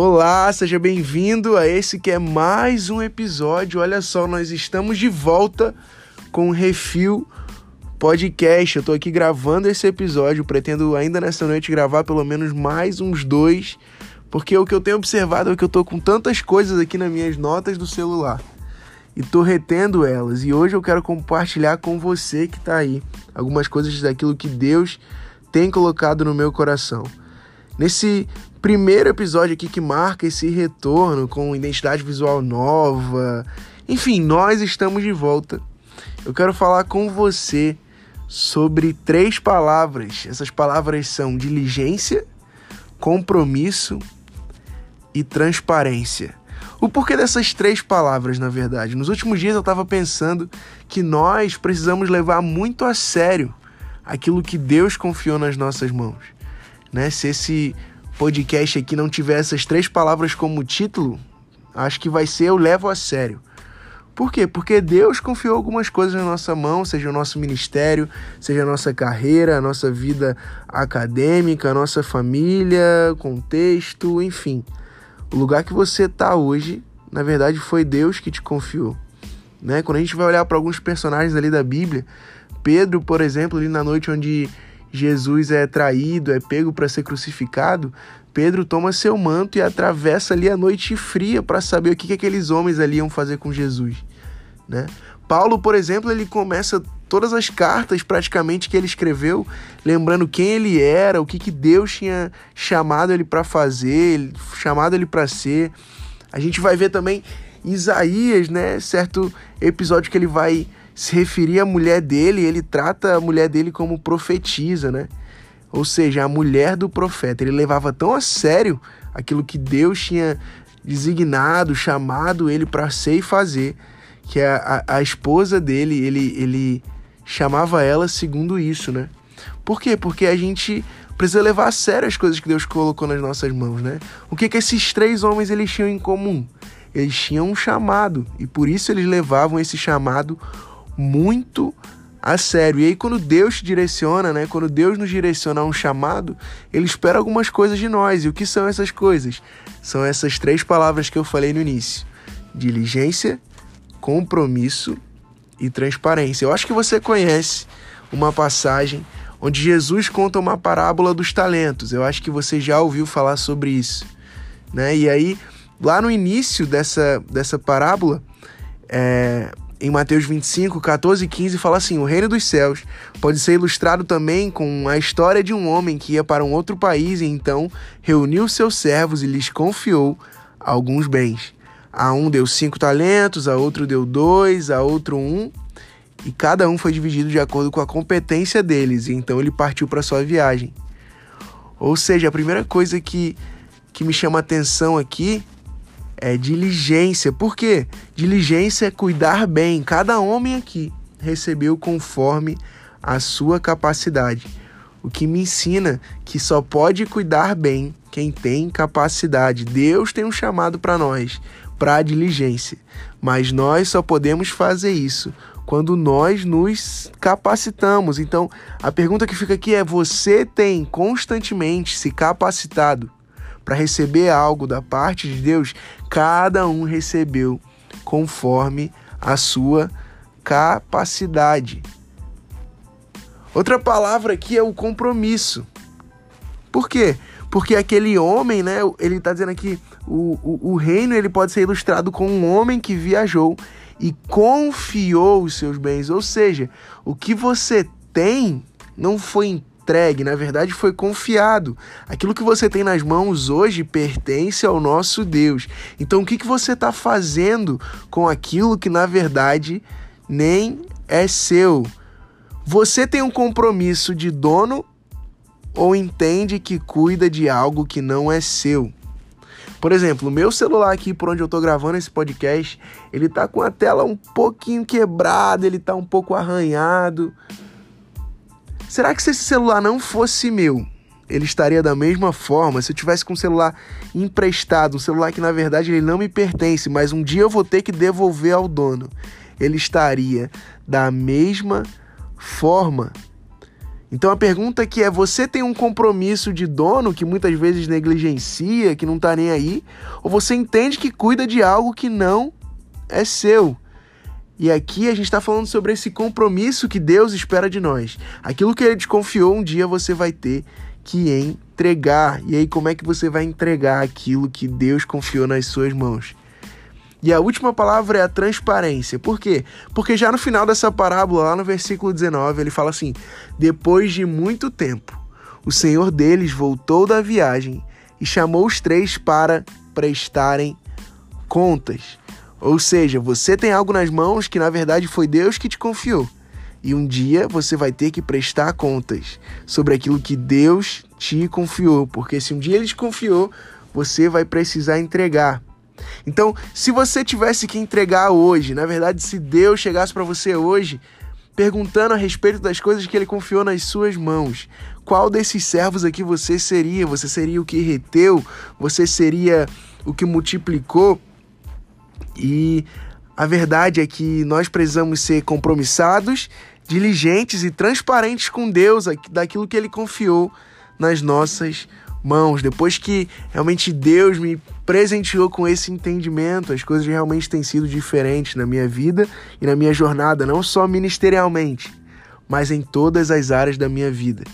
Olá, seja bem-vindo a esse que é mais um episódio. Olha só, nós estamos de volta com o Refil Podcast. Eu tô aqui gravando esse episódio, pretendo ainda nessa noite gravar pelo menos mais uns dois, porque o que eu tenho observado é que eu tô com tantas coisas aqui nas minhas notas do celular e tô retendo elas. E hoje eu quero compartilhar com você que tá aí algumas coisas daquilo que Deus tem colocado no meu coração. Nesse primeiro episódio aqui que marca esse retorno com identidade visual nova. Enfim, nós estamos de volta. Eu quero falar com você sobre três palavras. Essas palavras são diligência, compromisso e transparência. O porquê dessas três palavras, na verdade? Nos últimos dias eu estava pensando que nós precisamos levar muito a sério aquilo que Deus confiou nas nossas mãos. Né? Se esse podcast aqui não tiver essas três palavras como título, acho que vai ser Eu Levo a Sério. Por quê? Porque Deus confiou algumas coisas na nossa mão, seja o nosso ministério, seja a nossa carreira, a nossa vida acadêmica, a nossa família, contexto, enfim. O lugar que você está hoje, na verdade, foi Deus que te confiou. Né? Quando a gente vai olhar para alguns personagens ali da Bíblia, Pedro, por exemplo, ali na noite onde Jesus é traído, é pego para ser crucificado, Pedro toma seu manto e atravessa ali a noite fria para saber o que, que aqueles homens ali iam fazer com Jesus. Né? Paulo, por exemplo, ele começa todas as cartas praticamente que ele escreveu, lembrando quem ele era, o que, que Deus tinha chamado ele para fazer, chamado ele para ser. A gente vai ver também Isaías, né? Certo episódio que ele vai se referir à mulher dele, ele trata a mulher dele como profetisa, né? Ou seja, a mulher do profeta. Ele levava tão a sério aquilo que Deus tinha designado, chamado ele para ser e fazer, que a, a, a, esposa dele, ele, ele chamava ela segundo isso, né? Por quê? Porque a gente precisa levar a sério as coisas que Deus colocou nas nossas mãos, né? O que que esses três homens eles tinham em comum? Eles tinham um chamado e por isso eles levavam esse chamado muito a sério. E aí, quando Deus te direciona, né? Quando Deus nos direciona a um chamado, Ele espera algumas coisas de nós. E o que são essas coisas? São essas três palavras que eu falei no início: diligência, compromisso e transparência. Eu acho que você conhece uma passagem onde Jesus conta uma parábola dos talentos. Eu acho que você já ouviu falar sobre isso, né? E aí, lá no início dessa, dessa parábola, é, em Mateus 25, 14 e 15, fala assim: O reino dos céus pode ser ilustrado também com a história de um homem que ia para um outro país e então reuniu seus servos e lhes confiou alguns bens. A um deu cinco talentos, a outro deu dois, a outro um, e cada um foi dividido de acordo com a competência deles, e então ele partiu para sua viagem. Ou seja, a primeira coisa que, que me chama atenção aqui é diligência. Por quê? Diligência é cuidar bem. Cada homem aqui recebeu conforme a sua capacidade. O que me ensina que só pode cuidar bem quem tem capacidade. Deus tem um chamado para nós, para a diligência. Mas nós só podemos fazer isso quando nós nos capacitamos. Então, a pergunta que fica aqui é: você tem constantemente se capacitado para receber algo da parte de Deus, cada um recebeu conforme a sua capacidade. Outra palavra aqui é o compromisso. Por quê? Porque aquele homem, né? Ele está dizendo aqui, o, o, o reino ele pode ser ilustrado com um homem que viajou e confiou os seus bens. Ou seja, o que você tem não foi entregue, na verdade foi confiado. Aquilo que você tem nas mãos hoje pertence ao nosso Deus. Então o que, que você está fazendo com aquilo que na verdade nem é seu? Você tem um compromisso de dono ou entende que cuida de algo que não é seu? Por exemplo, o meu celular aqui por onde eu tô gravando esse podcast, ele tá com a tela um pouquinho quebrada, ele tá um pouco arranhado. Será que se esse celular não fosse meu, ele estaria da mesma forma? Se eu tivesse com um celular emprestado, um celular que na verdade ele não me pertence, mas um dia eu vou ter que devolver ao dono, ele estaria da mesma forma? Então a pergunta que é: você tem um compromisso de dono que muitas vezes negligencia, que não está nem aí? Ou você entende que cuida de algo que não é seu? E aqui a gente está falando sobre esse compromisso que Deus espera de nós. Aquilo que Ele te confiou, um dia você vai ter que entregar. E aí, como é que você vai entregar aquilo que Deus confiou nas suas mãos? E a última palavra é a transparência. Por quê? Porque já no final dessa parábola, lá no versículo 19, ele fala assim: Depois de muito tempo, o senhor deles voltou da viagem e chamou os três para prestarem contas. Ou seja, você tem algo nas mãos que na verdade foi Deus que te confiou. E um dia você vai ter que prestar contas sobre aquilo que Deus te confiou, porque se um dia ele te confiou, você vai precisar entregar. Então, se você tivesse que entregar hoje, na verdade, se Deus chegasse para você hoje perguntando a respeito das coisas que ele confiou nas suas mãos, qual desses servos aqui você seria? Você seria o que reteu? Você seria o que multiplicou? E a verdade é que nós precisamos ser compromissados, diligentes e transparentes com Deus daquilo que ele confiou nas nossas mãos. Depois que realmente Deus me presenteou com esse entendimento, as coisas realmente têm sido diferentes na minha vida e na minha jornada, não só ministerialmente, mas em todas as áreas da minha vida.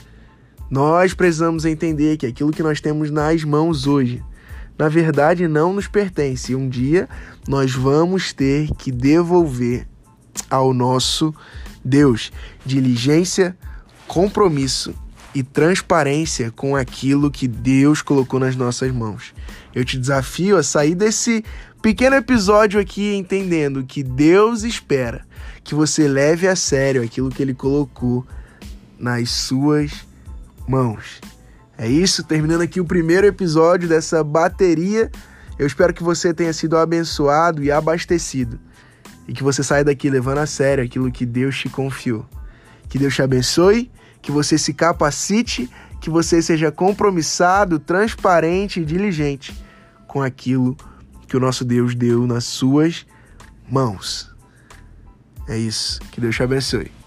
Nós precisamos entender que aquilo que nós temos nas mãos hoje, na verdade não nos pertence. E um dia nós vamos ter que devolver ao nosso Deus diligência, compromisso e transparência com aquilo que Deus colocou nas nossas mãos. Eu te desafio a sair desse pequeno episódio aqui entendendo que Deus espera que você leve a sério aquilo que ele colocou nas suas mãos. É isso, terminando aqui o primeiro episódio dessa bateria. Eu espero que você tenha sido abençoado e abastecido e que você saia daqui levando a sério aquilo que Deus te confiou. Que Deus te abençoe que você se capacite, que você seja compromissado, transparente e diligente com aquilo que o nosso Deus deu nas suas mãos. É isso. Que Deus te abençoe.